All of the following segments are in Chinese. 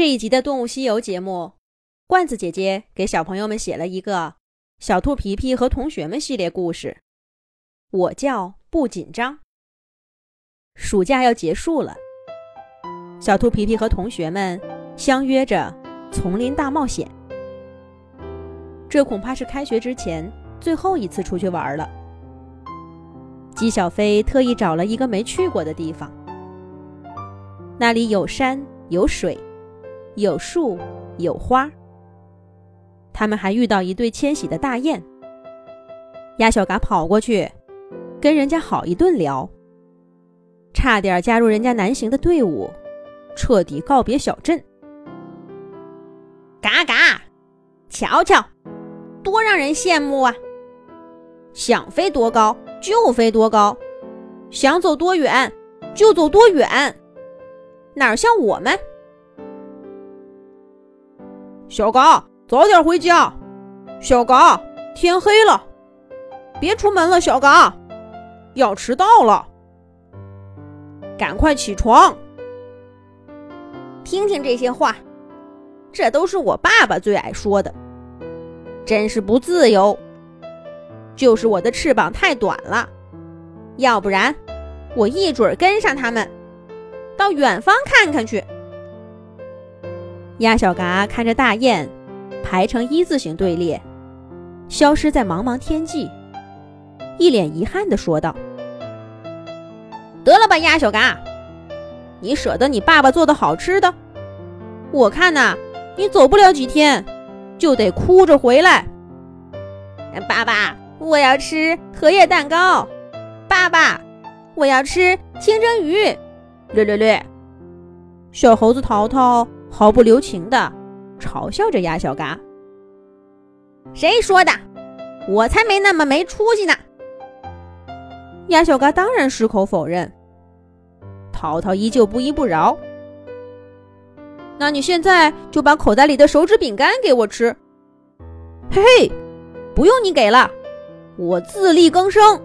这一集的《动物西游》节目，罐子姐姐给小朋友们写了一个《小兔皮皮和同学们》系列故事。我叫不紧张。暑假要结束了，小兔皮皮和同学们相约着丛林大冒险。这恐怕是开学之前最后一次出去玩了。姬小飞特意找了一个没去过的地方，那里有山有水。有树，有花。他们还遇到一对迁徙的大雁。鸭小嘎跑过去，跟人家好一顿聊，差点加入人家南行的队伍，彻底告别小镇。嘎嘎，瞧瞧，多让人羡慕啊！想飞多高就飞多高，想走多远就走多远，哪像我们？小嘎，早点回家。小嘎，天黑了，别出门了。小嘎，要迟到了，赶快起床。听听这些话，这都是我爸爸最爱说的。真是不自由，就是我的翅膀太短了，要不然我一准跟上他们，到远方看看去。鸭小嘎看着大雁排成一字形队列，消失在茫茫天际，一脸遗憾地说道：“得了吧，鸭小嘎，你舍得你爸爸做的好吃的？我看呐，你走不了几天，就得哭着回来。爸爸，我要吃荷叶蛋糕。爸爸，我要吃清蒸鱼。略略略，小猴子淘淘。”毫不留情地嘲笑着鸭小嘎。谁说的？我才没那么没出息呢！鸭小嘎当然矢口否认。淘淘依旧不依不饶。那你现在就把口袋里的手指饼干给我吃。嘿嘿，不用你给了，我自力更生。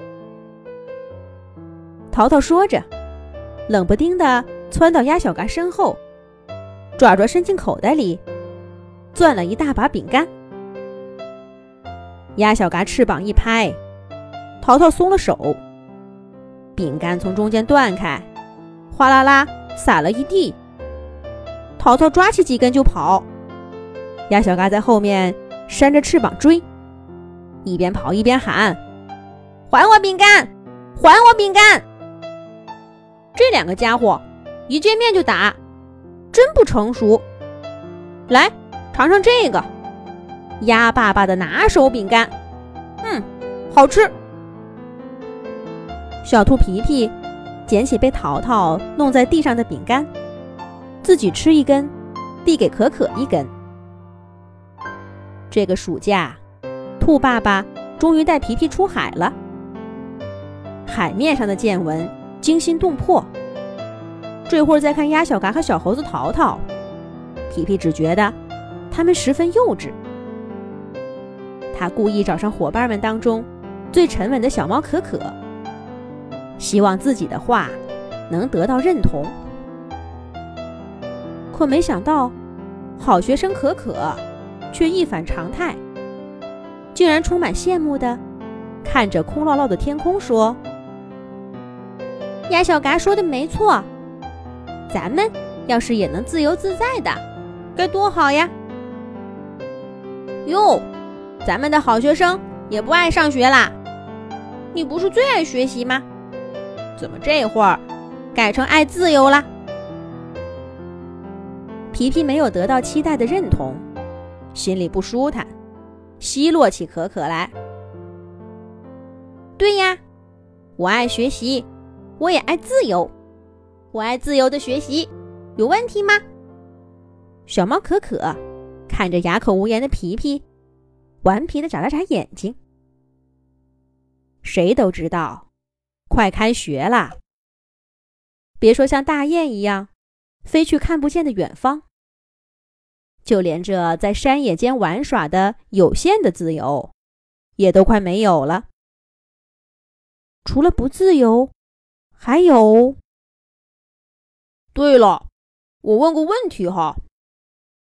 淘淘说着，冷不丁地窜到鸭小嘎身后。爪爪伸进口袋里，攥了一大把饼干。鸭小嘎翅膀一拍，淘淘松了手，饼干从中间断开，哗啦啦撒了一地。淘淘抓起几根就跑，鸭小嘎在后面扇着翅膀追，一边跑一边喊：“还我饼干！还我饼干！”这两个家伙一见面就打。真不成熟，来尝尝这个鸭爸爸的拿手饼干，嗯，好吃。小兔皮皮捡起被淘淘弄在地上的饼干，自己吃一根，递给可可一根。这个暑假，兔爸爸终于带皮皮出海了，海面上的见闻惊心动魄。这会儿再看鸭小嘎和小猴子淘淘，皮皮只觉得他们十分幼稚。他故意找上伙伴们当中最沉稳的小猫可可，希望自己的话能得到认同。可没想到，好学生可可却一反常态，竟然充满羡慕的看着空落落的天空说：“鸭小嘎说的没错。”咱们要是也能自由自在的，该多好呀！哟，咱们的好学生也不爱上学啦？你不是最爱学习吗？怎么这会儿改成爱自由啦？皮皮没有得到期待的认同，心里不舒坦，奚落起可可来。对呀，我爱学习，我也爱自由。我爱自由的学习，有问题吗？小猫可可看着哑口无言的皮皮，顽皮的眨了眨眼睛。谁都知道，快开学了。别说像大雁一样飞去看不见的远方，就连这在山野间玩耍的有限的自由，也都快没有了。除了不自由，还有。对了，我问个问题哈，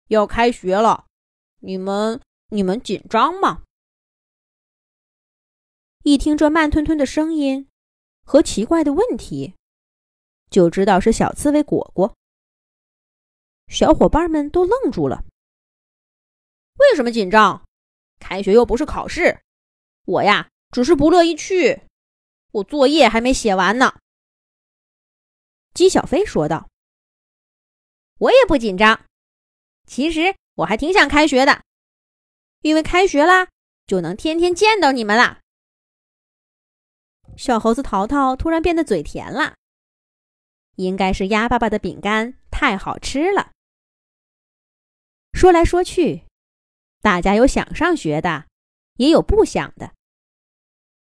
要开学了，你们你们紧张吗？一听这慢吞吞的声音和奇怪的问题，就知道是小刺猬果果。小伙伴们都愣住了。为什么紧张？开学又不是考试，我呀只是不乐意去，我作业还没写完呢。鸡小飞说道：“我也不紧张，其实我还挺想开学的，因为开学啦就能天天见到你们啦。”小猴子淘淘突然变得嘴甜了，应该是鸭爸爸的饼干太好吃了。说来说去，大家有想上学的，也有不想的，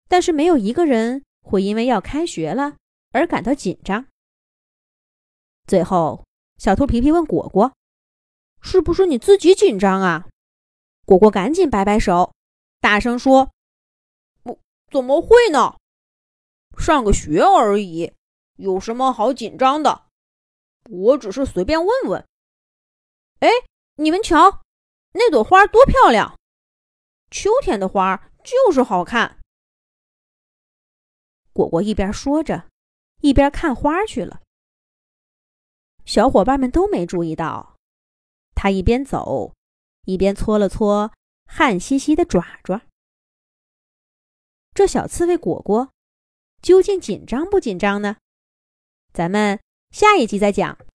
但是没有一个人会因为要开学了而感到紧张。最后，小兔皮皮问果果：“是不是你自己紧张啊？”果果赶紧摆摆手，大声说：“不怎么会呢？”上个学而已，有什么好紧张的？我只是随便问问。哎，你们瞧，那朵花多漂亮！秋天的花就是好看。果果一边说着，一边看花去了。小伙伴们都没注意到，他一边走，一边搓了搓汗兮兮的爪爪。这小刺猬果果。究竟紧张不紧张呢？咱们下一集再讲。